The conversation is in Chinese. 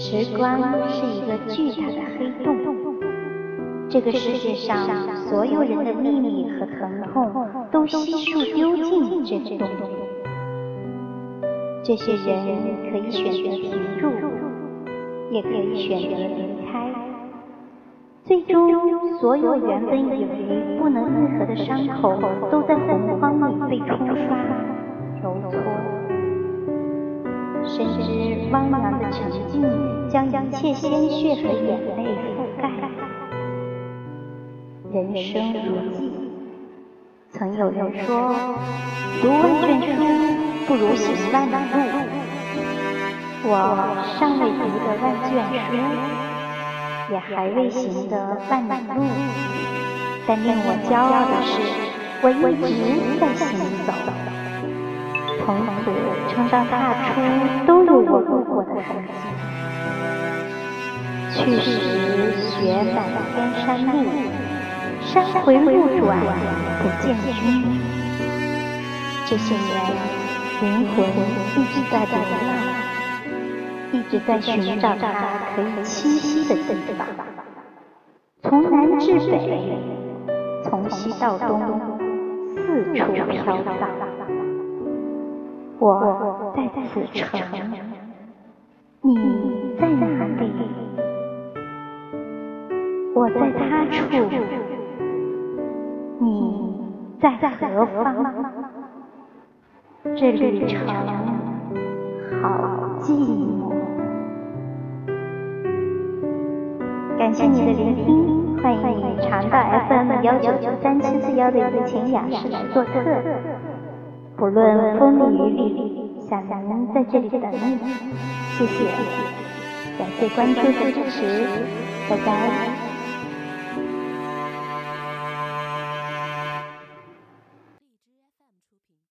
时光是一个巨大的黑洞，这个世界上所有人的秘密和疼痛都悉数丢进这个洞。这些人可以选择停住，也可以选择离开。最终，所有原本以为不能愈合的伤口，都在洪荒深知汪洋的沉静将一切鲜血和眼泪覆盖。人生如寄，曾有人说，读万卷书不如行万里路。我尚未读得万卷书，也还未行得万里路，但令我骄傲的是，我一直在行走。从此，称上踏出，都有我路过的痕迹。去时雪满天山路，山回路转不见君。这些年，灵魂一直在流浪，一直在寻找它可以栖息的地方。从南至北，从西到东，四处飘荡。我在此城，你在哪里？我在他处，你在何方？这旅程好寂寞。感谢你的聆听，欢迎你常到 FM 幺九九三七四幺的一情雅室来做客。不论风里雨里，小南在这里等你。谢谢，感谢关注和支持，拜拜。